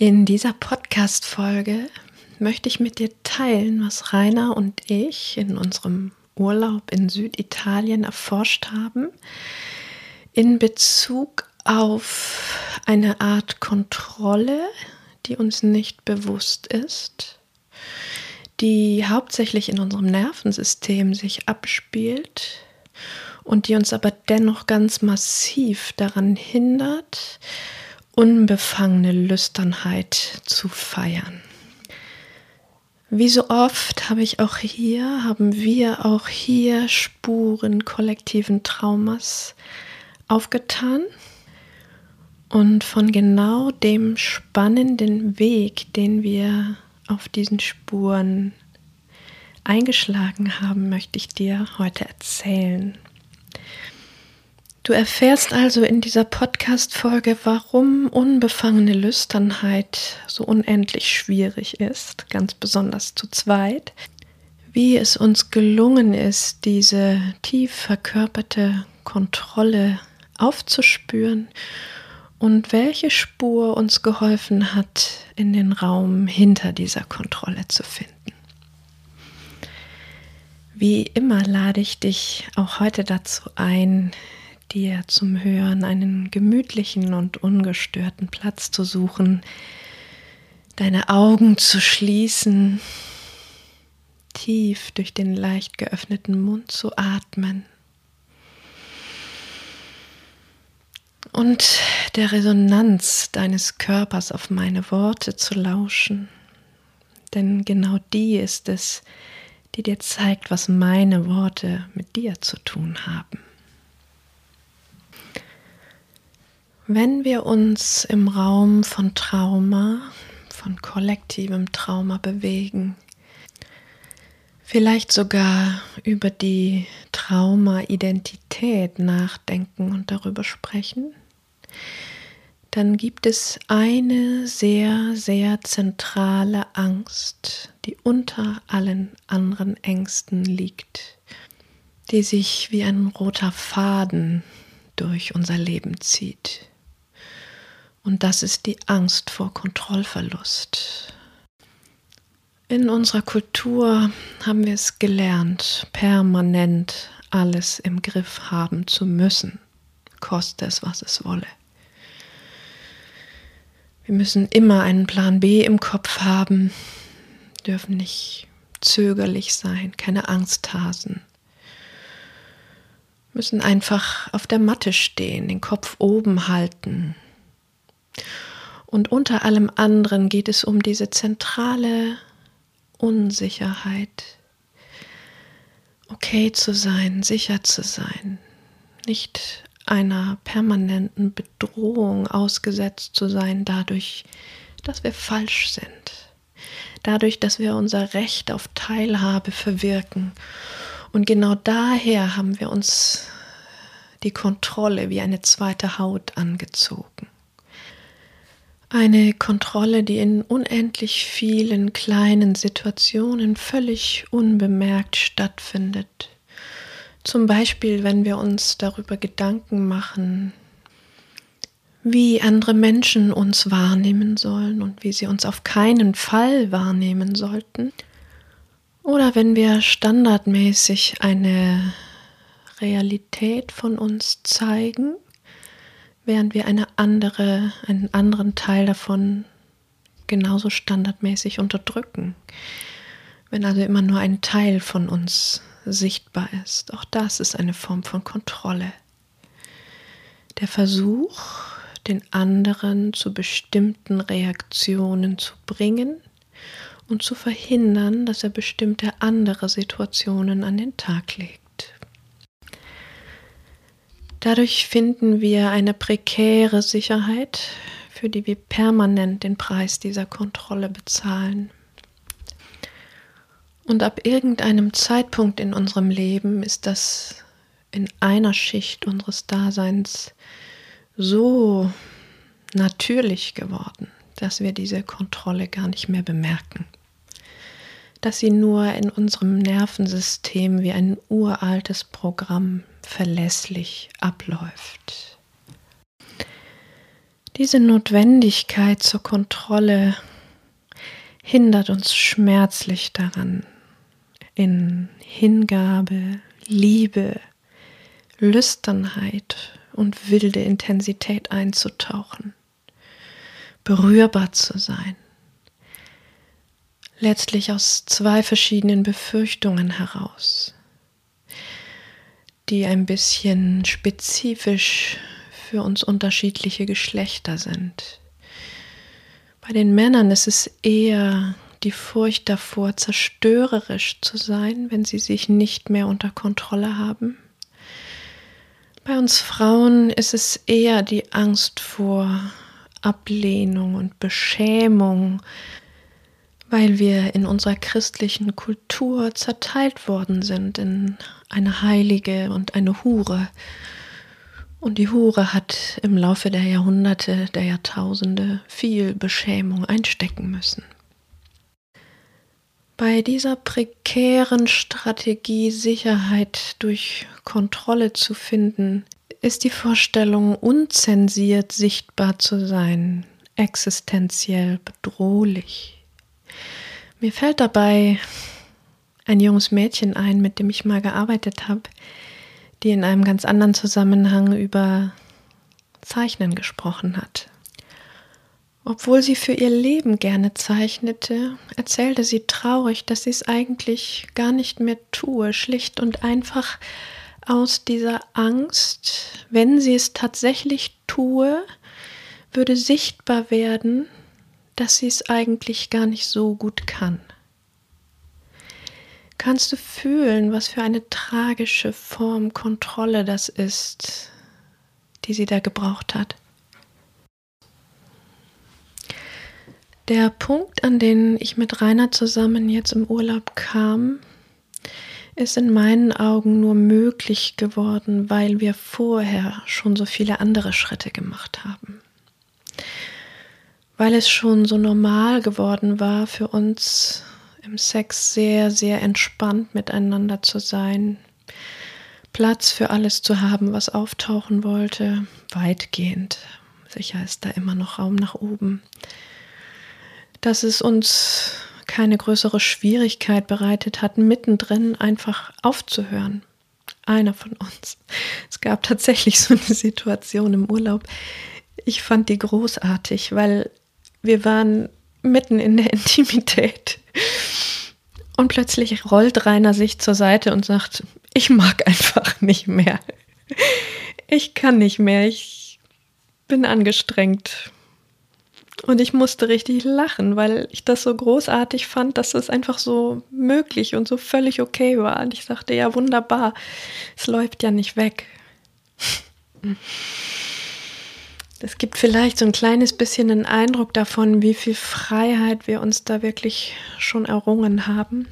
In dieser Podcast-Folge möchte ich mit dir teilen, was Rainer und ich in unserem Urlaub in Süditalien erforscht haben, in Bezug auf eine Art Kontrolle, die uns nicht bewusst ist, die hauptsächlich in unserem Nervensystem sich abspielt und die uns aber dennoch ganz massiv daran hindert, unbefangene Lüsternheit zu feiern. Wie so oft habe ich auch hier, haben wir auch hier Spuren kollektiven Traumas aufgetan und von genau dem spannenden Weg, den wir auf diesen Spuren eingeschlagen haben, möchte ich dir heute erzählen. Du erfährst also in dieser Podcast-Folge, warum unbefangene Lüsternheit so unendlich schwierig ist, ganz besonders zu zweit, wie es uns gelungen ist, diese tief verkörperte Kontrolle aufzuspüren und welche Spur uns geholfen hat, in den Raum hinter dieser Kontrolle zu finden. Wie immer lade ich dich auch heute dazu ein, dir zum Hören einen gemütlichen und ungestörten Platz zu suchen, deine Augen zu schließen, tief durch den leicht geöffneten Mund zu atmen und der Resonanz deines Körpers auf meine Worte zu lauschen. Denn genau die ist es, die dir zeigt, was meine Worte mit dir zu tun haben. Wenn wir uns im Raum von Trauma, von kollektivem Trauma bewegen, vielleicht sogar über die Trauma-Identität nachdenken und darüber sprechen, dann gibt es eine sehr, sehr zentrale Angst, die unter allen anderen Ängsten liegt, die sich wie ein roter Faden durch unser Leben zieht. Und das ist die Angst vor Kontrollverlust. In unserer Kultur haben wir es gelernt, permanent alles im Griff haben zu müssen, koste es, was es wolle. Wir müssen immer einen Plan B im Kopf haben, dürfen nicht zögerlich sein, keine Angsthasen, müssen einfach auf der Matte stehen, den Kopf oben halten, und unter allem anderen geht es um diese zentrale Unsicherheit. Okay zu sein, sicher zu sein, nicht einer permanenten Bedrohung ausgesetzt zu sein, dadurch, dass wir falsch sind, dadurch, dass wir unser Recht auf Teilhabe verwirken. Und genau daher haben wir uns die Kontrolle wie eine zweite Haut angezogen. Eine Kontrolle, die in unendlich vielen kleinen Situationen völlig unbemerkt stattfindet. Zum Beispiel, wenn wir uns darüber Gedanken machen, wie andere Menschen uns wahrnehmen sollen und wie sie uns auf keinen Fall wahrnehmen sollten. Oder wenn wir standardmäßig eine Realität von uns zeigen, während wir eine andere, einen anderen Teil davon genauso standardmäßig unterdrücken. Wenn also immer nur ein Teil von uns sichtbar ist. Auch das ist eine Form von Kontrolle. Der Versuch, den anderen zu bestimmten Reaktionen zu bringen und zu verhindern, dass er bestimmte andere Situationen an den Tag legt. Dadurch finden wir eine prekäre Sicherheit, für die wir permanent den Preis dieser Kontrolle bezahlen. Und ab irgendeinem Zeitpunkt in unserem Leben ist das in einer Schicht unseres Daseins so natürlich geworden, dass wir diese Kontrolle gar nicht mehr bemerken. Dass sie nur in unserem Nervensystem wie ein uraltes Programm verlässlich abläuft. Diese Notwendigkeit zur Kontrolle hindert uns schmerzlich daran, in Hingabe, Liebe, Lüsternheit und wilde Intensität einzutauchen, berührbar zu sein, letztlich aus zwei verschiedenen Befürchtungen heraus, die ein bisschen spezifisch für uns unterschiedliche Geschlechter sind. Bei den Männern ist es eher die Furcht davor, zerstörerisch zu sein, wenn sie sich nicht mehr unter Kontrolle haben. Bei uns Frauen ist es eher die Angst vor Ablehnung und Beschämung, weil wir in unserer christlichen Kultur zerteilt worden sind in eine Heilige und eine Hure und die Hure hat im Laufe der Jahrhunderte, der Jahrtausende viel Beschämung einstecken müssen. Bei dieser prekären Strategie, Sicherheit durch Kontrolle zu finden, ist die Vorstellung, unzensiert sichtbar zu sein, existenziell bedrohlich. Mir fällt dabei ein junges Mädchen ein, mit dem ich mal gearbeitet habe, die in einem ganz anderen Zusammenhang über Zeichnen gesprochen hat. Obwohl sie für ihr Leben gerne zeichnete, erzählte sie traurig, dass sie es eigentlich gar nicht mehr tue, schlicht und einfach aus dieser Angst, wenn sie es tatsächlich tue, würde sichtbar werden, dass sie es eigentlich gar nicht so gut kann. Kannst du fühlen, was für eine tragische Form Kontrolle das ist, die sie da gebraucht hat? Der Punkt, an den ich mit Rainer zusammen jetzt im Urlaub kam, ist in meinen Augen nur möglich geworden, weil wir vorher schon so viele andere Schritte gemacht haben. Weil es schon so normal geworden war für uns, im Sex sehr, sehr entspannt miteinander zu sein, Platz für alles zu haben, was auftauchen wollte, weitgehend. Sicher ist da immer noch Raum nach oben. Dass es uns keine größere Schwierigkeit bereitet hat, mittendrin einfach aufzuhören. Einer von uns. Es gab tatsächlich so eine Situation im Urlaub. Ich fand die großartig, weil wir waren mitten in der Intimität. Und plötzlich rollt Rainer sich zur Seite und sagt, ich mag einfach nicht mehr. Ich kann nicht mehr, ich bin angestrengt. Und ich musste richtig lachen, weil ich das so großartig fand, dass es einfach so möglich und so völlig okay war. Und ich sagte, ja, wunderbar, es läuft ja nicht weg. Es gibt vielleicht so ein kleines bisschen einen Eindruck davon, wie viel Freiheit wir uns da wirklich schon errungen haben.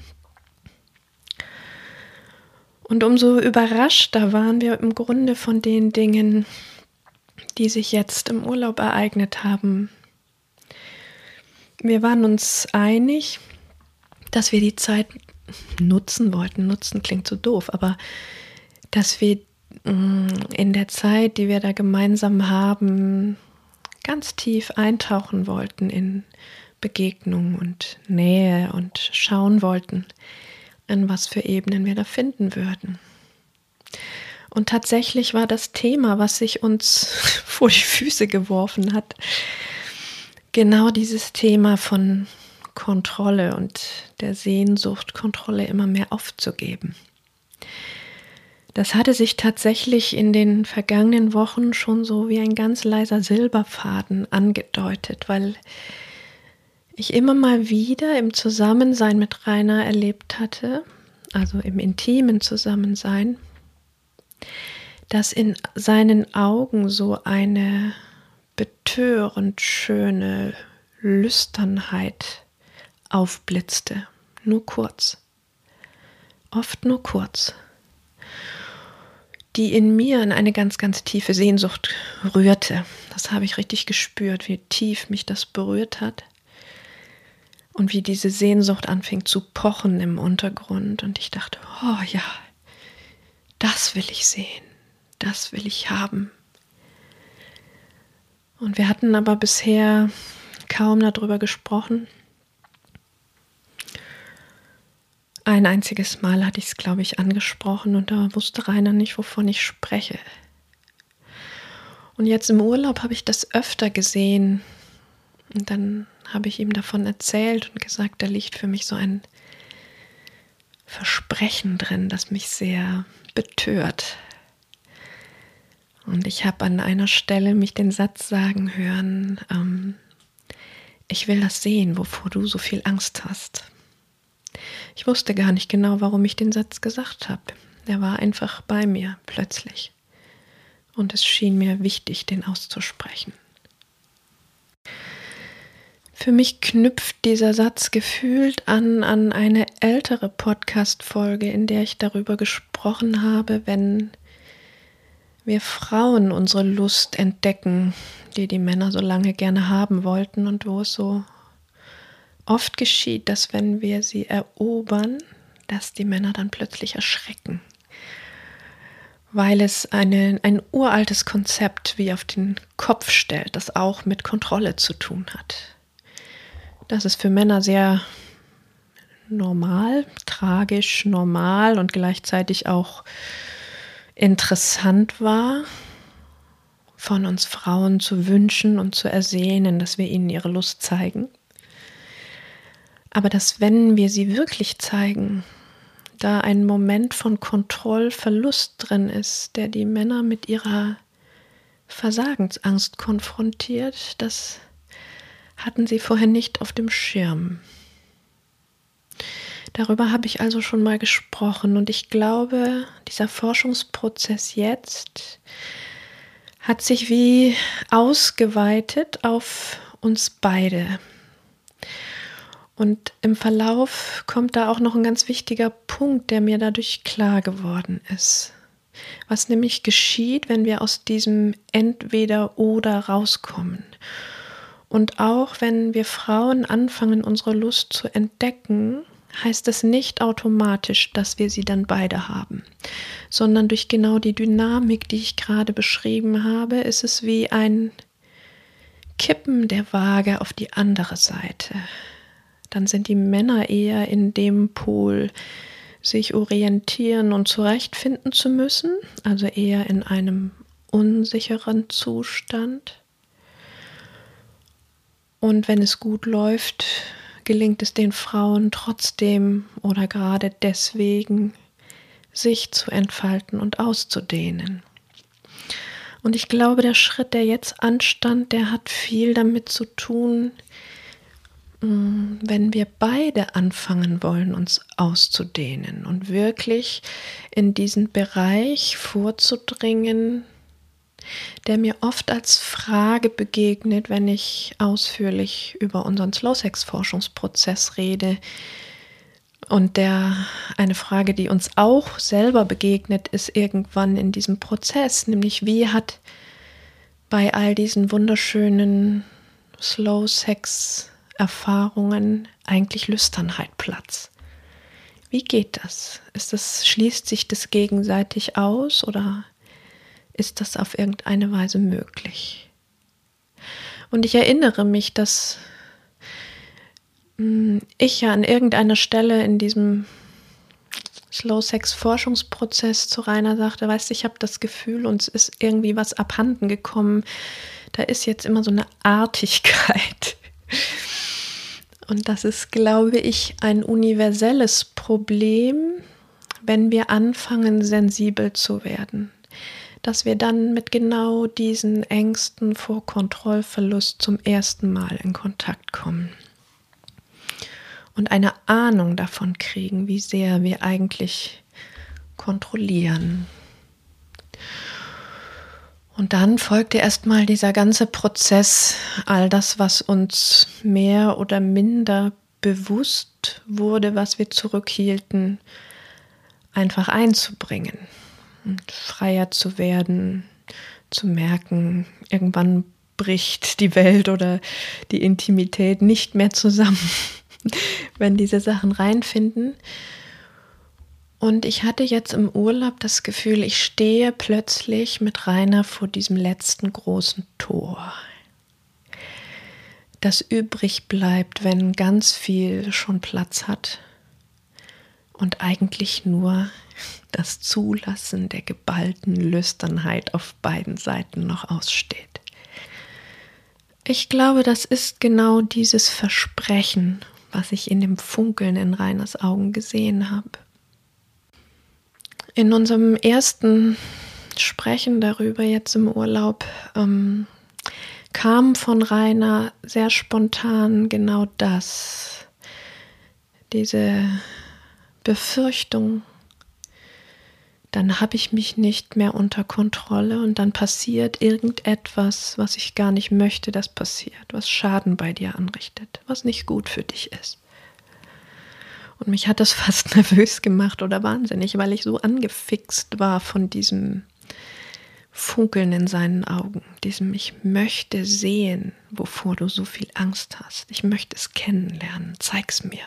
Und umso überraschter waren wir im Grunde von den Dingen, die sich jetzt im Urlaub ereignet haben. Wir waren uns einig, dass wir die Zeit nutzen wollten. Nutzen klingt so doof, aber dass wir in der Zeit, die wir da gemeinsam haben, ganz tief eintauchen wollten in Begegnung und Nähe und schauen wollten, an was für Ebenen wir da finden würden. Und tatsächlich war das Thema, was sich uns vor die Füße geworfen hat, genau dieses Thema von Kontrolle und der Sehnsucht, Kontrolle immer mehr aufzugeben. Das hatte sich tatsächlich in den vergangenen Wochen schon so wie ein ganz leiser Silberfaden angedeutet, weil ich immer mal wieder im Zusammensein mit Rainer erlebt hatte, also im intimen Zusammensein, dass in seinen Augen so eine betörend schöne Lüsternheit aufblitzte, nur kurz, oft nur kurz, die in mir in eine ganz, ganz tiefe Sehnsucht rührte. Das habe ich richtig gespürt, wie tief mich das berührt hat und wie diese Sehnsucht anfing zu pochen im Untergrund. Und ich dachte, oh ja, das will ich sehen, das will ich haben. Und wir hatten aber bisher kaum darüber gesprochen. Ein einziges Mal hatte ich es, glaube ich, angesprochen und da wusste Rainer nicht, wovon ich spreche. Und jetzt im Urlaub habe ich das öfter gesehen. Und dann habe ich ihm davon erzählt und gesagt, da liegt für mich so ein Versprechen drin, das mich sehr betört. Und ich habe an einer Stelle mich den Satz sagen hören, ähm, ich will das sehen, wovor du so viel Angst hast. Ich wusste gar nicht genau, warum ich den Satz gesagt habe. Er war einfach bei mir plötzlich. Und es schien mir wichtig, den auszusprechen. Für mich knüpft dieser Satz gefühlt an, an eine ältere Podcast-Folge, in der ich darüber gesprochen habe, wenn wir Frauen unsere Lust entdecken, die die Männer so lange gerne haben wollten und wo es so oft geschieht, dass wenn wir sie erobern, dass die Männer dann plötzlich erschrecken, weil es eine, ein uraltes Konzept wie auf den Kopf stellt, das auch mit Kontrolle zu tun hat. Das ist für Männer sehr normal, tragisch, normal und gleichzeitig auch interessant war, von uns Frauen zu wünschen und zu ersehnen, dass wir ihnen ihre Lust zeigen. Aber dass wenn wir sie wirklich zeigen, da ein Moment von Kontrollverlust drin ist, der die Männer mit ihrer Versagensangst konfrontiert, das hatten sie vorher nicht auf dem Schirm. Darüber habe ich also schon mal gesprochen und ich glaube, dieser Forschungsprozess jetzt hat sich wie ausgeweitet auf uns beide. Und im Verlauf kommt da auch noch ein ganz wichtiger Punkt, der mir dadurch klar geworden ist. Was nämlich geschieht, wenn wir aus diesem Entweder oder rauskommen. Und auch wenn wir Frauen anfangen, unsere Lust zu entdecken, heißt es nicht automatisch, dass wir sie dann beide haben, sondern durch genau die Dynamik, die ich gerade beschrieben habe, ist es wie ein Kippen der Waage auf die andere Seite. Dann sind die Männer eher in dem Pol, sich orientieren und zurechtfinden zu müssen, also eher in einem unsicheren Zustand. Und wenn es gut läuft, gelingt es den Frauen trotzdem oder gerade deswegen, sich zu entfalten und auszudehnen. Und ich glaube, der Schritt, der jetzt anstand, der hat viel damit zu tun, wenn wir beide anfangen wollen, uns auszudehnen und wirklich in diesen Bereich vorzudringen, der mir oft als Frage begegnet, wenn ich ausführlich über unseren Slow-Sex-Forschungsprozess rede. Und der eine Frage, die uns auch selber begegnet, ist irgendwann in diesem Prozess, nämlich wie hat bei all diesen wunderschönen Slow-Sex-Erfahrungen eigentlich Lüsternheit Platz? Wie geht das? Ist das schließt sich das gegenseitig aus oder ist das auf irgendeine Weise möglich. Und ich erinnere mich, dass hm, ich ja an irgendeiner Stelle in diesem Slow Sex Forschungsprozess zu Rainer sagte, weißt du, ich habe das Gefühl, uns ist irgendwie was abhanden gekommen. Da ist jetzt immer so eine Artigkeit. Und das ist, glaube ich, ein universelles Problem, wenn wir anfangen, sensibel zu werden dass wir dann mit genau diesen Ängsten vor Kontrollverlust zum ersten Mal in Kontakt kommen und eine Ahnung davon kriegen, wie sehr wir eigentlich kontrollieren. Und dann folgte erstmal dieser ganze Prozess, all das, was uns mehr oder minder bewusst wurde, was wir zurückhielten, einfach einzubringen und freier zu werden, zu merken, irgendwann bricht die Welt oder die Intimität nicht mehr zusammen, wenn diese Sachen reinfinden. Und ich hatte jetzt im Urlaub das Gefühl, ich stehe plötzlich mit Rainer vor diesem letzten großen Tor, das übrig bleibt, wenn ganz viel schon Platz hat und eigentlich nur das Zulassen der geballten Lüsternheit auf beiden Seiten noch aussteht. Ich glaube, das ist genau dieses Versprechen, was ich in dem Funkeln in Rainers Augen gesehen habe. In unserem ersten Sprechen darüber jetzt im Urlaub ähm, kam von Rainer sehr spontan genau das, diese Befürchtung, dann habe ich mich nicht mehr unter Kontrolle und dann passiert irgendetwas, was ich gar nicht möchte, dass passiert, was Schaden bei dir anrichtet, was nicht gut für dich ist. Und mich hat das fast nervös gemacht oder wahnsinnig, weil ich so angefixt war von diesem Funkeln in seinen Augen, diesem Ich möchte sehen, wovor du so viel Angst hast. Ich möchte es kennenlernen. Zeig's mir.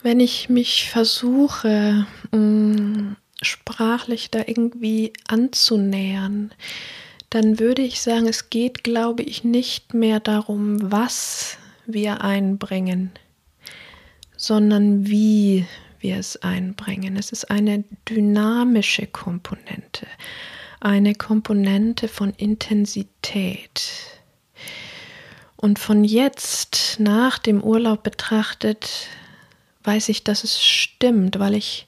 Wenn ich mich versuche, mm, sprachlich da irgendwie anzunähern, dann würde ich sagen, es geht, glaube ich, nicht mehr darum, was wir einbringen, sondern wie wir es einbringen. Es ist eine dynamische Komponente, eine Komponente von Intensität. Und von jetzt nach dem Urlaub betrachtet weiß ich, dass es stimmt, weil ich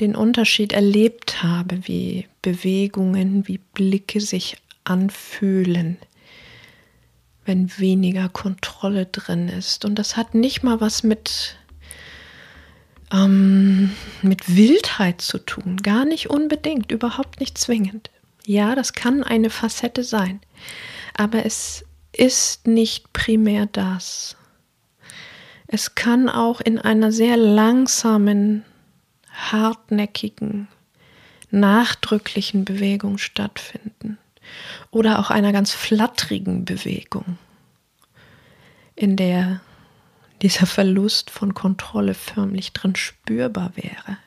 den Unterschied erlebt habe, wie Bewegungen, wie Blicke sich anfühlen, wenn weniger Kontrolle drin ist. Und das hat nicht mal was mit, ähm, mit Wildheit zu tun, gar nicht unbedingt, überhaupt nicht zwingend. Ja, das kann eine Facette sein, aber es ist nicht primär das. Es kann auch in einer sehr langsamen, hartnäckigen, nachdrücklichen Bewegung stattfinden oder auch einer ganz flattrigen Bewegung, in der dieser Verlust von Kontrolle förmlich drin spürbar wäre.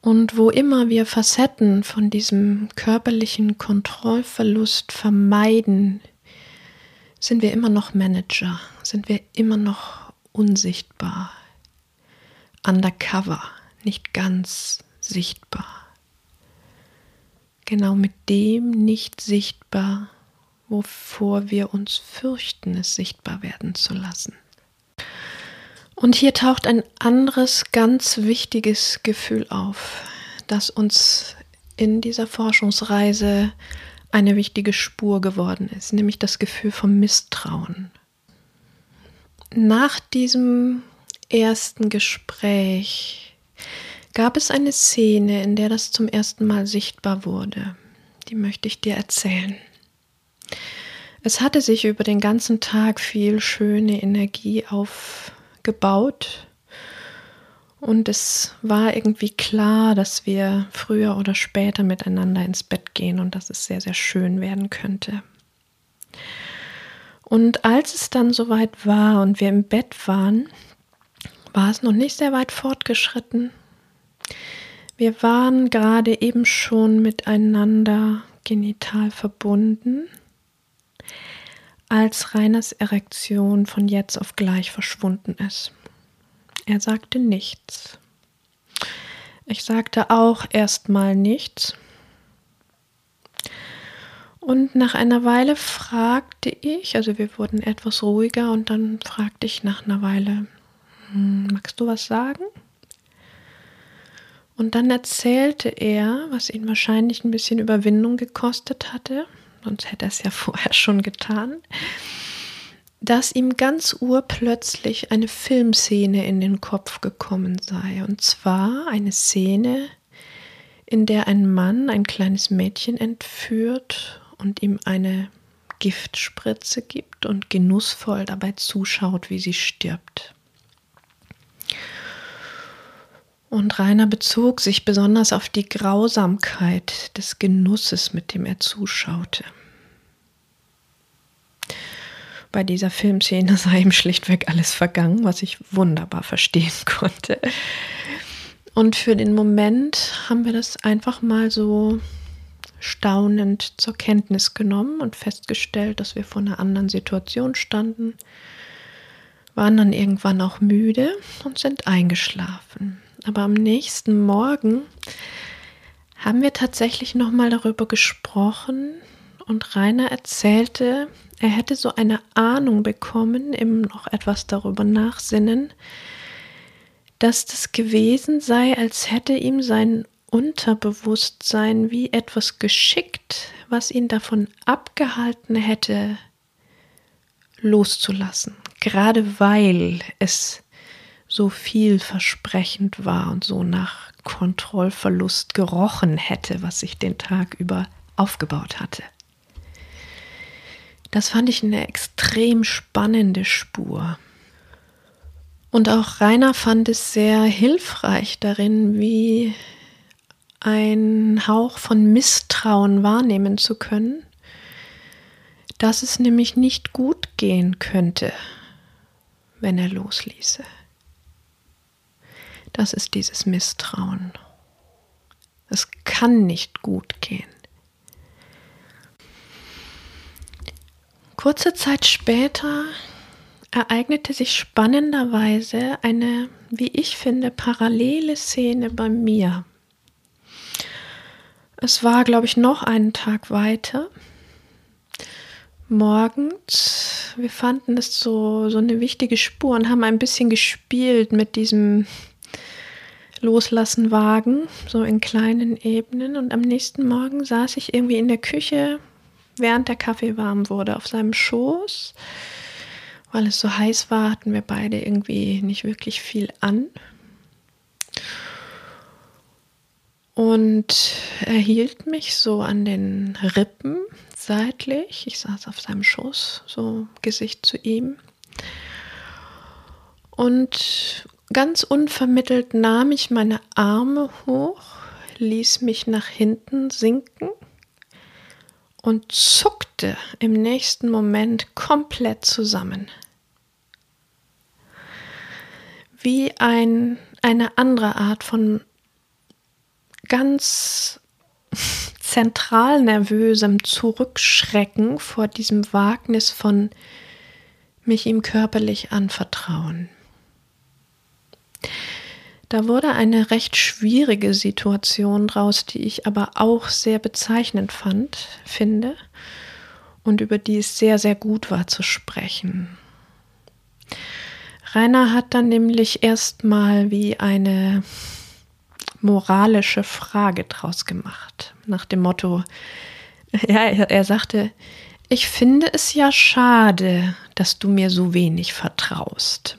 Und wo immer wir Facetten von diesem körperlichen Kontrollverlust vermeiden, sind wir immer noch Manager, sind wir immer noch unsichtbar, undercover, nicht ganz sichtbar. Genau mit dem nicht sichtbar, wovor wir uns fürchten, es sichtbar werden zu lassen. Und hier taucht ein anderes ganz wichtiges Gefühl auf, das uns in dieser Forschungsreise eine wichtige Spur geworden ist, nämlich das Gefühl vom Misstrauen. Nach diesem ersten Gespräch gab es eine Szene, in der das zum ersten Mal sichtbar wurde. Die möchte ich dir erzählen. Es hatte sich über den ganzen Tag viel schöne Energie aufgebaut und es war irgendwie klar, dass wir früher oder später miteinander ins Bett gehen und dass es sehr, sehr schön werden könnte. Und als es dann soweit war und wir im Bett waren, war es noch nicht sehr weit fortgeschritten. Wir waren gerade eben schon miteinander genital verbunden, als Reiners Erektion von jetzt auf gleich verschwunden ist. Er sagte nichts. Ich sagte auch erstmal nichts. Und nach einer Weile fragte ich, also wir wurden etwas ruhiger und dann fragte ich nach einer Weile, hm, magst du was sagen? Und dann erzählte er, was ihn wahrscheinlich ein bisschen Überwindung gekostet hatte, sonst hätte er es ja vorher schon getan, dass ihm ganz urplötzlich eine Filmszene in den Kopf gekommen sei. Und zwar eine Szene, in der ein Mann ein kleines Mädchen entführt und ihm eine Giftspritze gibt und genussvoll dabei zuschaut, wie sie stirbt. Und Rainer bezog sich besonders auf die Grausamkeit des Genusses, mit dem er zuschaute. Bei dieser Filmszene sei ihm schlichtweg alles vergangen, was ich wunderbar verstehen konnte. Und für den Moment haben wir das einfach mal so staunend zur Kenntnis genommen und festgestellt, dass wir vor einer anderen Situation standen, waren dann irgendwann auch müde und sind eingeschlafen. Aber am nächsten Morgen haben wir tatsächlich noch mal darüber gesprochen und Rainer erzählte, er hätte so eine Ahnung bekommen, im noch etwas darüber nachsinnen, dass das gewesen sei, als hätte ihm sein Unterbewusstsein wie etwas geschickt, was ihn davon abgehalten hätte, loszulassen. Gerade weil es so vielversprechend war und so nach Kontrollverlust gerochen hätte, was sich den Tag über aufgebaut hatte. Das fand ich eine extrem spannende Spur. Und auch Rainer fand es sehr hilfreich darin, wie ein Hauch von Misstrauen wahrnehmen zu können, dass es nämlich nicht gut gehen könnte, wenn er losließe. Das ist dieses Misstrauen. Es kann nicht gut gehen. Kurze Zeit später ereignete sich spannenderweise eine, wie ich finde, parallele Szene bei mir. Es war, glaube ich, noch einen Tag weiter. Morgens, wir fanden es so, so eine wichtige Spur und haben ein bisschen gespielt mit diesem Loslassenwagen, so in kleinen Ebenen. Und am nächsten Morgen saß ich irgendwie in der Küche, während der Kaffee warm wurde, auf seinem Schoß. Weil es so heiß war, hatten wir beide irgendwie nicht wirklich viel an. Und er hielt mich so an den Rippen seitlich. Ich saß auf seinem Schoß, so Gesicht zu ihm. Und ganz unvermittelt nahm ich meine Arme hoch, ließ mich nach hinten sinken und zuckte im nächsten Moment komplett zusammen. Wie ein, eine andere Art von ganz zentral nervösem Zurückschrecken vor diesem Wagnis von mich ihm körperlich anvertrauen. Da wurde eine recht schwierige Situation draus, die ich aber auch sehr bezeichnend fand, finde und über die es sehr, sehr gut war zu sprechen. Rainer hat dann nämlich erstmal wie eine moralische Frage draus gemacht. Nach dem Motto, ja, er, er sagte, ich finde es ja schade, dass du mir so wenig vertraust.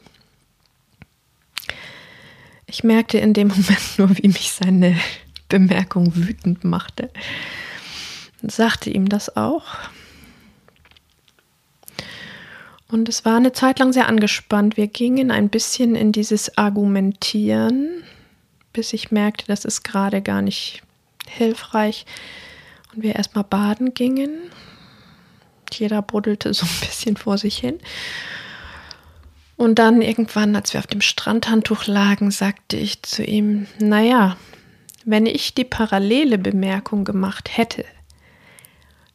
Ich merkte in dem Moment nur, wie mich seine Bemerkung wütend machte. Und sagte ihm das auch. Und es war eine Zeit lang sehr angespannt. Wir gingen ein bisschen in dieses Argumentieren bis ich merkte, das ist gerade gar nicht hilfreich. Und wir erstmal baden gingen. Jeder buddelte so ein bisschen vor sich hin. Und dann irgendwann, als wir auf dem Strandhandtuch lagen, sagte ich zu ihm, naja, wenn ich die parallele Bemerkung gemacht hätte,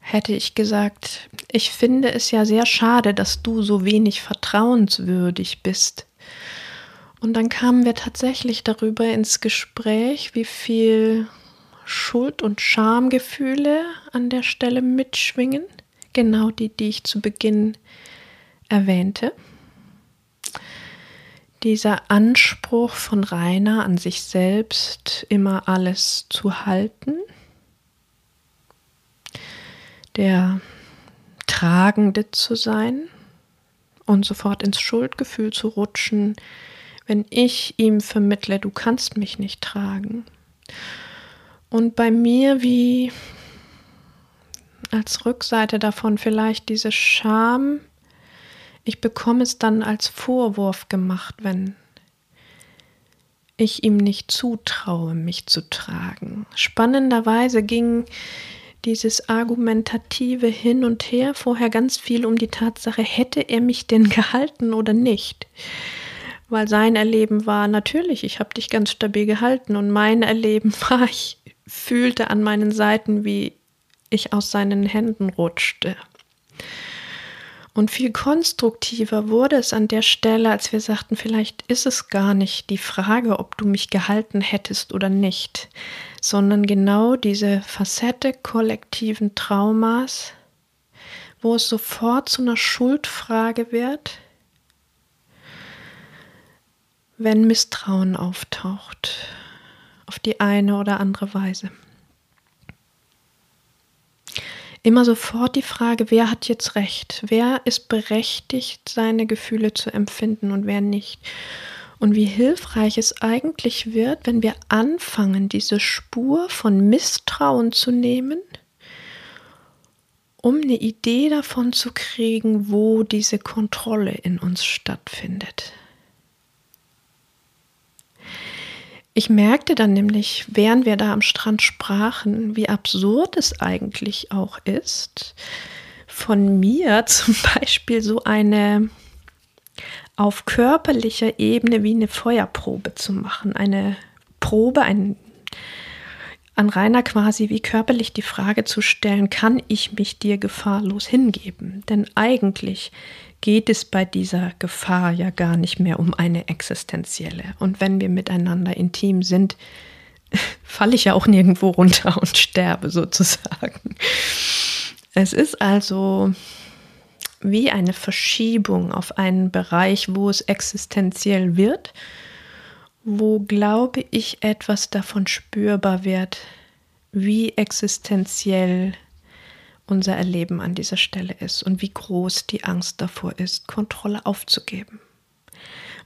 hätte ich gesagt, ich finde es ja sehr schade, dass du so wenig vertrauenswürdig bist. Und dann kamen wir tatsächlich darüber ins Gespräch, wie viel Schuld- und Schamgefühle an der Stelle mitschwingen. Genau die, die ich zu Beginn erwähnte. Dieser Anspruch von Rainer an sich selbst, immer alles zu halten. Der Tragende zu sein und sofort ins Schuldgefühl zu rutschen, wenn ich ihm vermittle, du kannst mich nicht tragen. Und bei mir wie als Rückseite davon vielleicht diese Scham, ich bekomme es dann als Vorwurf gemacht, wenn ich ihm nicht zutraue, mich zu tragen. Spannenderweise ging dieses argumentative Hin und Her vorher ganz viel um die Tatsache, hätte er mich denn gehalten oder nicht? Weil sein Erleben war natürlich, ich habe dich ganz stabil gehalten und mein Erleben war, ich fühlte an meinen Seiten, wie ich aus seinen Händen rutschte. Und viel konstruktiver wurde es an der Stelle, als wir sagten, vielleicht ist es gar nicht die Frage, ob du mich gehalten hättest oder nicht, sondern genau diese Facette kollektiven Traumas, wo es sofort zu einer Schuldfrage wird, wenn Misstrauen auftaucht, auf die eine oder andere Weise immer sofort die Frage, wer hat jetzt recht? Wer ist berechtigt, seine Gefühle zu empfinden und wer nicht? Und wie hilfreich es eigentlich wird, wenn wir anfangen, diese Spur von Misstrauen zu nehmen, um eine Idee davon zu kriegen, wo diese Kontrolle in uns stattfindet. Ich merkte dann nämlich, während wir da am Strand sprachen, wie absurd es eigentlich auch ist, von mir zum Beispiel so eine auf körperlicher Ebene wie eine Feuerprobe zu machen. Eine Probe, ein, an Rainer quasi wie körperlich die Frage zu stellen, kann ich mich dir gefahrlos hingeben? Denn eigentlich geht es bei dieser Gefahr ja gar nicht mehr um eine existenzielle. Und wenn wir miteinander intim sind, falle ich ja auch nirgendwo runter und sterbe sozusagen. Es ist also wie eine Verschiebung auf einen Bereich, wo es existenziell wird, wo, glaube ich, etwas davon spürbar wird, wie existenziell unser Erleben an dieser Stelle ist und wie groß die Angst davor ist, Kontrolle aufzugeben.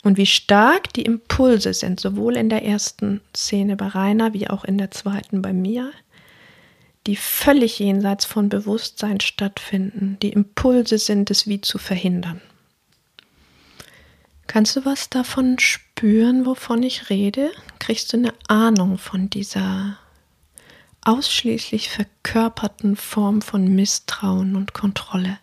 Und wie stark die Impulse sind, sowohl in der ersten Szene bei Rainer wie auch in der zweiten bei mir, die völlig jenseits von Bewusstsein stattfinden. Die Impulse sind es wie zu verhindern. Kannst du was davon spüren, wovon ich rede? Kriegst du eine Ahnung von dieser ausschließlich verkörperten Form von Misstrauen und Kontrolle.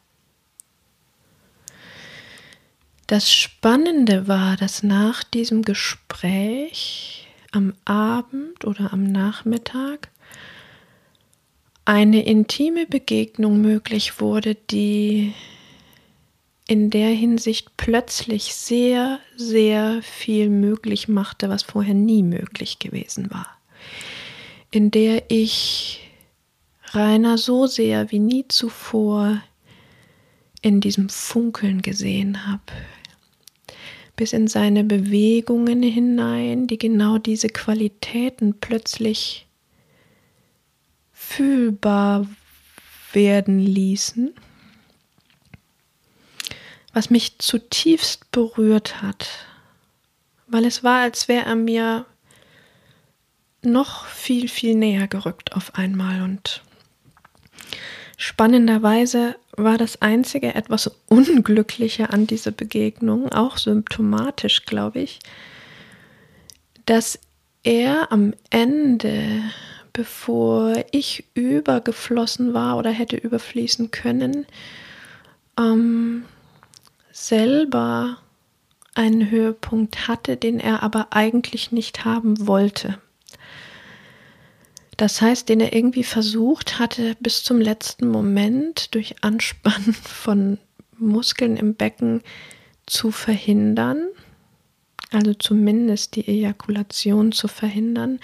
Das Spannende war, dass nach diesem Gespräch am Abend oder am Nachmittag eine intime Begegnung möglich wurde, die in der Hinsicht plötzlich sehr, sehr viel möglich machte, was vorher nie möglich gewesen war in der ich Rainer so sehr wie nie zuvor in diesem Funkeln gesehen habe, bis in seine Bewegungen hinein, die genau diese Qualitäten plötzlich fühlbar werden ließen, was mich zutiefst berührt hat, weil es war, als wäre er mir noch viel, viel näher gerückt auf einmal. Und spannenderweise war das einzige etwas Unglückliche an dieser Begegnung, auch symptomatisch, glaube ich, dass er am Ende, bevor ich übergeflossen war oder hätte überfließen können, ähm, selber einen Höhepunkt hatte, den er aber eigentlich nicht haben wollte. Das heißt, den er irgendwie versucht hatte, bis zum letzten Moment durch Anspannen von Muskeln im Becken zu verhindern, also zumindest die Ejakulation zu verhindern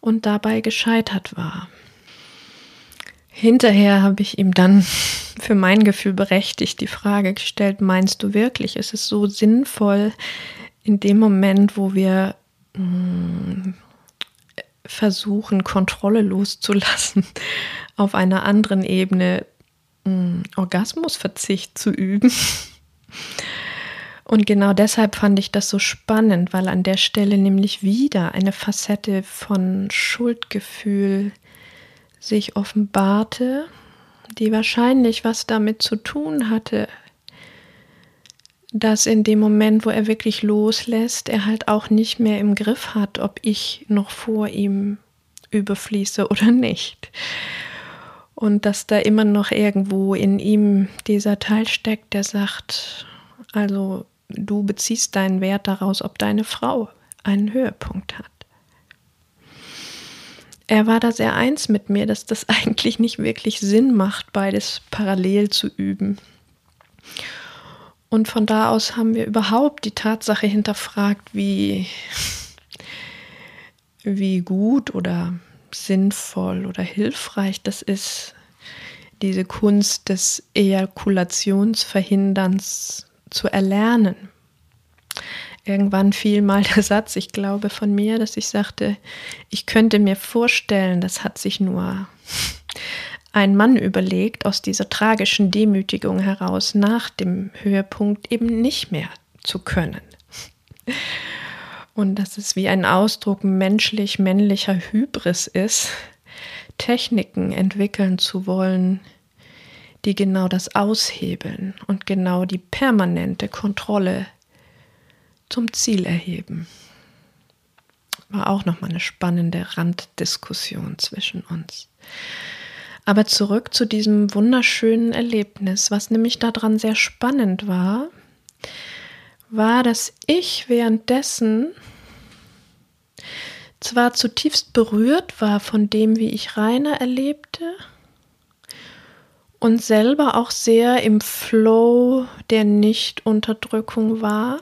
und dabei gescheitert war. Hinterher habe ich ihm dann für mein Gefühl berechtigt die Frage gestellt, meinst du wirklich, ist es so sinnvoll in dem Moment, wo wir mh, hm, versuchen, Kontrolle loszulassen, auf einer anderen Ebene hm, Orgasmusverzicht zu üben. Und genau deshalb fand ich das so spannend, weil an der Stelle nämlich wieder eine Facette von Schuldgefühl sich offenbarte, die wahrscheinlich was damit zu tun hatte, dass in dem Moment, wo er wirklich loslässt, er halt auch nicht mehr im Griff hat, ob ich noch vor ihm überfließe oder nicht. Und dass da immer noch irgendwo in ihm dieser Teil steckt, der sagt, also du beziehst deinen Wert daraus, ob deine Frau einen Höhepunkt hat. Er war da sehr eins mit mir, dass das eigentlich nicht wirklich Sinn macht, beides parallel zu üben. Und von da aus haben wir überhaupt die Tatsache hinterfragt, wie, wie gut oder sinnvoll oder hilfreich das ist, diese Kunst des Ejakulationsverhinderns zu erlernen. Irgendwann fiel mal der Satz, ich glaube von mir, dass ich sagte, ich könnte mir vorstellen, das hat sich nur ein Mann überlegt, aus dieser tragischen Demütigung heraus nach dem Höhepunkt eben nicht mehr zu können. Und dass es wie ein Ausdruck menschlich-männlicher Hybris ist, Techniken entwickeln zu wollen, die genau das aushebeln und genau die permanente Kontrolle zum Ziel erheben. War auch nochmal eine spannende Randdiskussion zwischen uns. Aber zurück zu diesem wunderschönen Erlebnis. Was nämlich daran sehr spannend war, war, dass ich währenddessen zwar zutiefst berührt war von dem, wie ich Rainer erlebte, und selber auch sehr im Flow der Nicht-Unterdrückung war,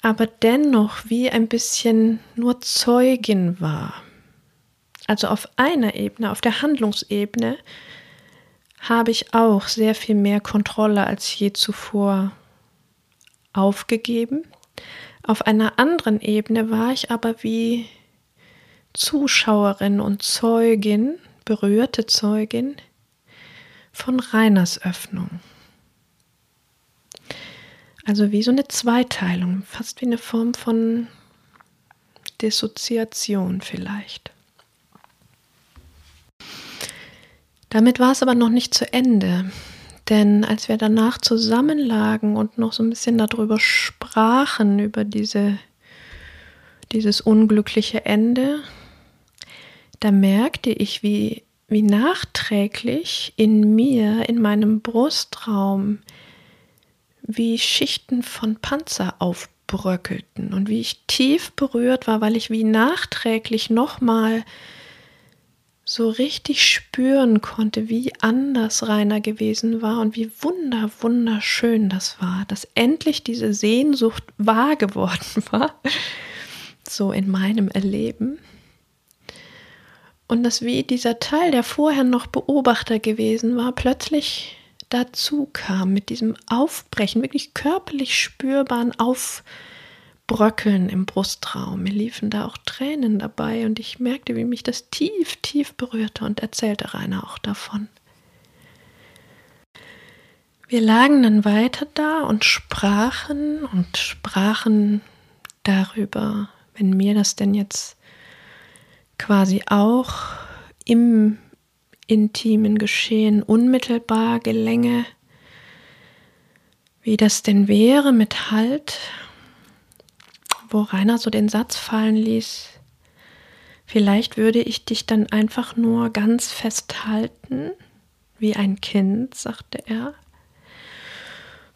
aber dennoch wie ein bisschen nur Zeugin war also auf einer Ebene, auf der Handlungsebene, habe ich auch sehr viel mehr Kontrolle als je zuvor aufgegeben. Auf einer anderen Ebene war ich aber wie Zuschauerin und Zeugin, berührte Zeugin von Reiners Öffnung. Also wie so eine Zweiteilung, fast wie eine Form von Dissoziation vielleicht. Damit war es aber noch nicht zu Ende. Denn als wir danach zusammenlagen und noch so ein bisschen darüber sprachen, über diese, dieses unglückliche Ende, da merkte ich, wie, wie nachträglich in mir, in meinem Brustraum, wie Schichten von Panzer aufbröckelten und wie ich tief berührt war, weil ich wie nachträglich nochmal so richtig spüren konnte, wie anders Rainer gewesen war und wie wunder, wunderschön das war, dass endlich diese Sehnsucht wahr geworden war, so in meinem Erleben. Und dass wie dieser Teil, der vorher noch Beobachter gewesen war, plötzlich dazu kam mit diesem Aufbrechen, wirklich körperlich spürbaren Aufbrechen Bröckeln im Brustraum. Mir liefen da auch Tränen dabei und ich merkte, wie mich das tief, tief berührte und erzählte Rainer auch davon. Wir lagen dann weiter da und sprachen und sprachen darüber, wenn mir das denn jetzt quasi auch im intimen Geschehen unmittelbar gelänge, wie das denn wäre mit Halt wo Rainer so den Satz fallen ließ, vielleicht würde ich dich dann einfach nur ganz festhalten, wie ein Kind, sagte er,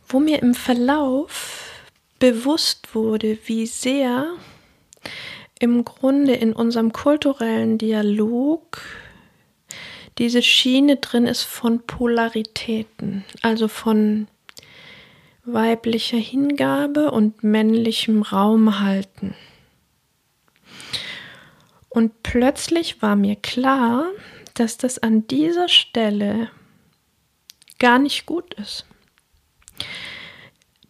wo mir im Verlauf bewusst wurde, wie sehr im Grunde in unserem kulturellen Dialog diese Schiene drin ist von Polaritäten, also von weiblicher Hingabe und männlichem Raum halten. Und plötzlich war mir klar, dass das an dieser Stelle gar nicht gut ist.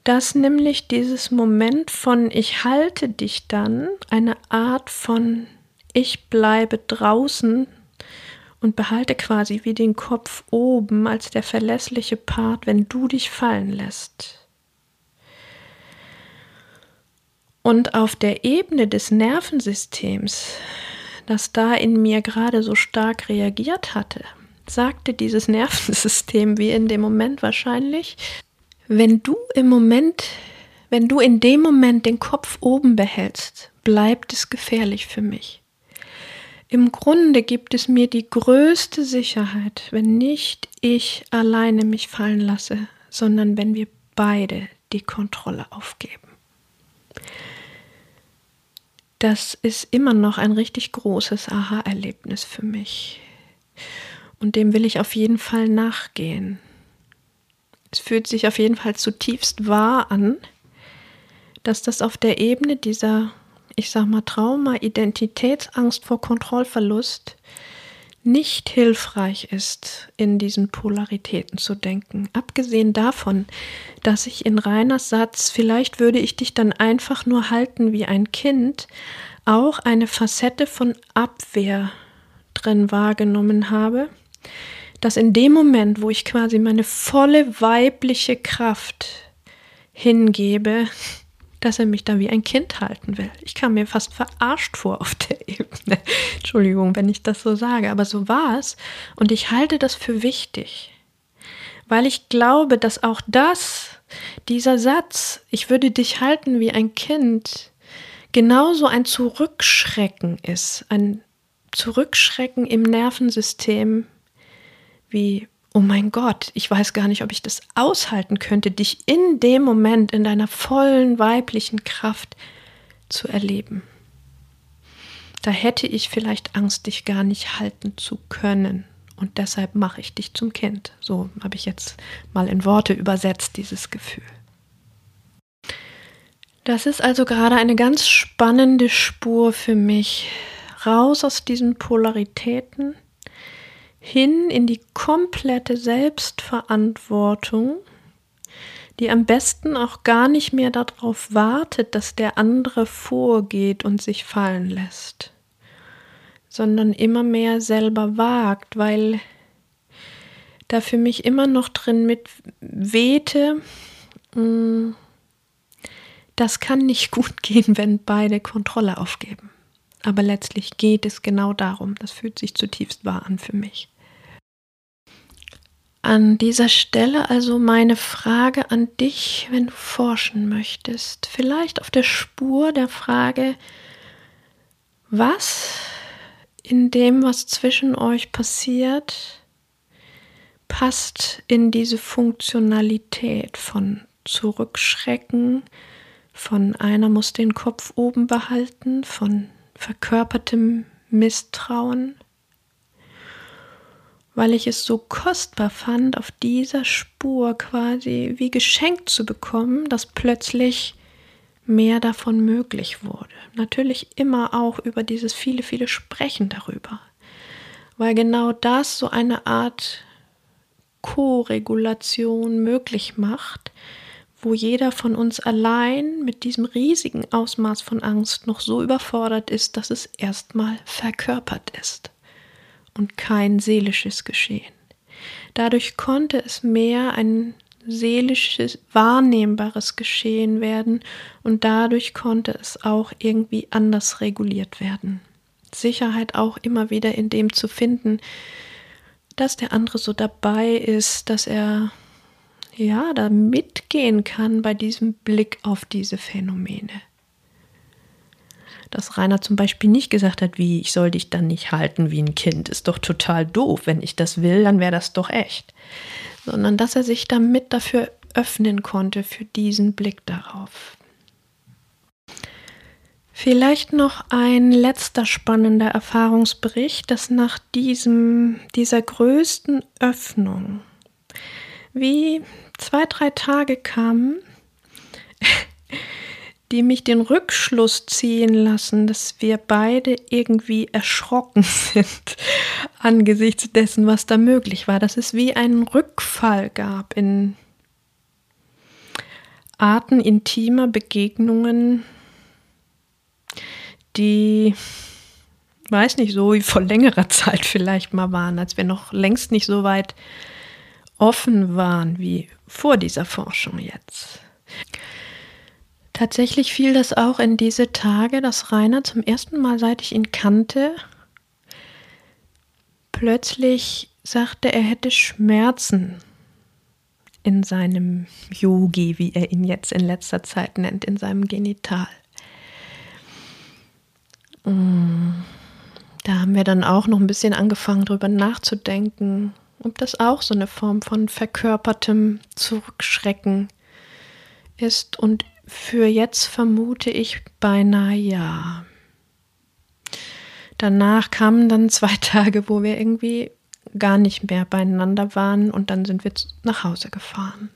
Dass nämlich dieses Moment von ich halte dich dann eine Art von ich bleibe draußen und behalte quasi wie den Kopf oben als der verlässliche Part, wenn du dich fallen lässt Und auf der Ebene des Nervensystems, das da in mir gerade so stark reagiert hatte, sagte dieses Nervensystem, wie in dem Moment wahrscheinlich, wenn du im Moment, wenn du in dem Moment den Kopf oben behältst, bleibt es gefährlich für mich. Im Grunde gibt es mir die größte Sicherheit, wenn nicht ich alleine mich fallen lasse, sondern wenn wir beide die Kontrolle aufgeben das ist immer noch ein richtig großes Aha-Erlebnis für mich. Und dem will ich auf jeden Fall nachgehen. Es fühlt sich auf jeden Fall zutiefst wahr an, dass das auf der Ebene dieser, ich sag mal, Trauma, Identitätsangst vor Kontrollverlust nicht hilfreich ist, in diesen Polaritäten zu denken. Abgesehen davon, dass ich in Reiners Satz, vielleicht würde ich dich dann einfach nur halten wie ein Kind, auch eine Facette von Abwehr drin wahrgenommen habe, dass in dem Moment, wo ich quasi meine volle weibliche Kraft hingebe, dass er mich da wie ein Kind halten will. Ich kam mir fast verarscht vor auf der Ebene. Entschuldigung, wenn ich das so sage, aber so war es. Und ich halte das für wichtig, weil ich glaube, dass auch das, dieser Satz, ich würde dich halten wie ein Kind, genauso ein Zurückschrecken ist, ein Zurückschrecken im Nervensystem wie oh mein Gott, ich weiß gar nicht, ob ich das aushalten könnte, dich in dem Moment in deiner vollen weiblichen Kraft zu erleben. Da hätte ich vielleicht Angst, dich gar nicht halten zu können. Und deshalb mache ich dich zum Kind. So habe ich jetzt mal in Worte übersetzt, dieses Gefühl. Das ist also gerade eine ganz spannende Spur für mich. Raus aus diesen Polaritäten hin in die komplette Selbstverantwortung, die am besten auch gar nicht mehr darauf wartet, dass der andere vorgeht und sich fallen lässt, sondern immer mehr selber wagt, weil da für mich immer noch drin mit wehte, mm, das kann nicht gut gehen, wenn beide Kontrolle aufgeben. Aber letztlich geht es genau darum. Das fühlt sich zutiefst wahr an für mich. An dieser Stelle also meine Frage an dich, wenn du forschen möchtest, vielleicht auf der Spur der Frage, was in dem, was zwischen euch passiert, passt in diese Funktionalität von Zurückschrecken, von einer muss den Kopf oben behalten, von verkörpertem Misstrauen, weil ich es so kostbar fand, auf dieser Spur quasi wie geschenkt zu bekommen, dass plötzlich mehr davon möglich wurde. Natürlich immer auch über dieses viele, viele Sprechen darüber, weil genau das so eine Art Co-Regulation möglich macht, wo jeder von uns allein mit diesem riesigen Ausmaß von Angst noch so überfordert ist, dass es erstmal verkörpert ist und kein seelisches Geschehen. Dadurch konnte es mehr ein seelisches, wahrnehmbares Geschehen werden und dadurch konnte es auch irgendwie anders reguliert werden. Sicherheit auch immer wieder in dem zu finden, dass der andere so dabei ist, dass er ja da mitgehen kann bei diesem Blick auf diese Phänomene dass Rainer zum Beispiel nicht gesagt hat, wie ich soll dich dann nicht halten wie ein Kind, ist doch total doof. Wenn ich das will, dann wäre das doch echt. Sondern dass er sich damit dafür öffnen konnte, für diesen Blick darauf. Vielleicht noch ein letzter spannender Erfahrungsbericht, dass nach diesem, dieser größten Öffnung, wie zwei, drei Tage kamen, die mich den Rückschluss ziehen lassen, dass wir beide irgendwie erschrocken sind angesichts dessen, was da möglich war. Dass es wie einen Rückfall gab in Arten intimer Begegnungen, die, weiß nicht, so wie vor längerer Zeit vielleicht mal waren, als wir noch längst nicht so weit offen waren wie vor dieser Forschung jetzt. Tatsächlich fiel das auch in diese Tage, dass Rainer zum ersten Mal, seit ich ihn kannte, plötzlich sagte, er hätte Schmerzen in seinem Yogi, wie er ihn jetzt in letzter Zeit nennt, in seinem Genital. Mm, da haben wir dann auch noch ein bisschen angefangen, darüber nachzudenken, ob das auch so eine Form von verkörpertem Zurückschrecken ist. Und für jetzt vermute ich beinahe ja. Danach kamen dann zwei Tage, wo wir irgendwie gar nicht mehr beieinander waren und dann sind wir nach Hause gefahren.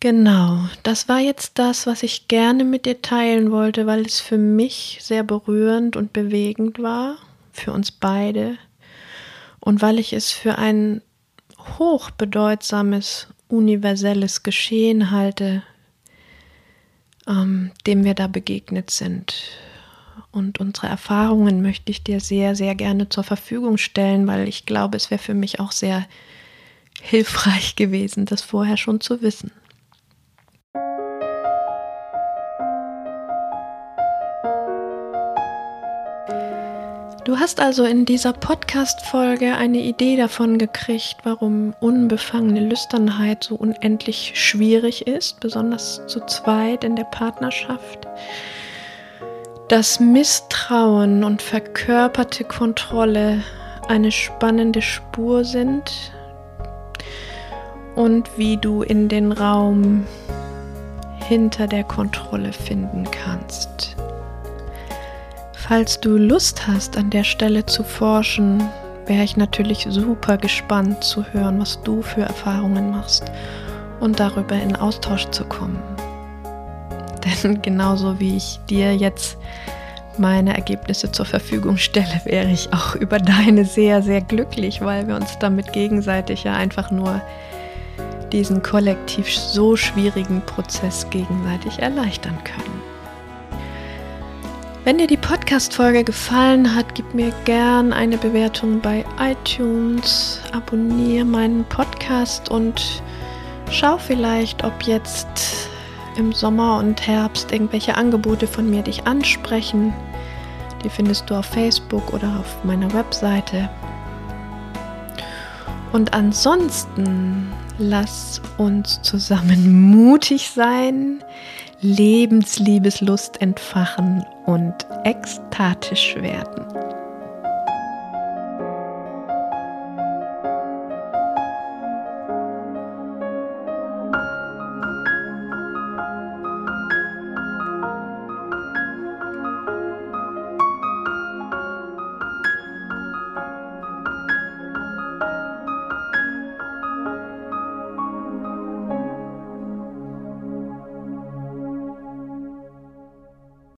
Genau, das war jetzt das, was ich gerne mit dir teilen wollte, weil es für mich sehr berührend und bewegend war, für uns beide, und weil ich es für ein hochbedeutsames, universelles Geschehen halte, ähm, dem wir da begegnet sind. Und unsere Erfahrungen möchte ich dir sehr, sehr gerne zur Verfügung stellen, weil ich glaube, es wäre für mich auch sehr hilfreich gewesen, das vorher schon zu wissen. Du hast also in dieser Podcast-Folge eine Idee davon gekriegt, warum unbefangene Lüsternheit so unendlich schwierig ist, besonders zu zweit in der Partnerschaft. Dass Misstrauen und verkörperte Kontrolle eine spannende Spur sind und wie du in den Raum hinter der Kontrolle finden kannst. Falls du Lust hast, an der Stelle zu forschen, wäre ich natürlich super gespannt zu hören, was du für Erfahrungen machst und darüber in Austausch zu kommen. Denn genauso wie ich dir jetzt meine Ergebnisse zur Verfügung stelle, wäre ich auch über deine sehr, sehr glücklich, weil wir uns damit gegenseitig ja einfach nur diesen kollektiv so schwierigen Prozess gegenseitig erleichtern können. Wenn dir die Podcast-Folge gefallen hat, gib mir gern eine Bewertung bei iTunes, abonniere meinen Podcast und schau vielleicht, ob jetzt im Sommer und Herbst irgendwelche Angebote von mir dich ansprechen. Die findest du auf Facebook oder auf meiner Webseite. Und ansonsten lass uns zusammen mutig sein, Lebensliebeslust entfachen und ekstatisch werden.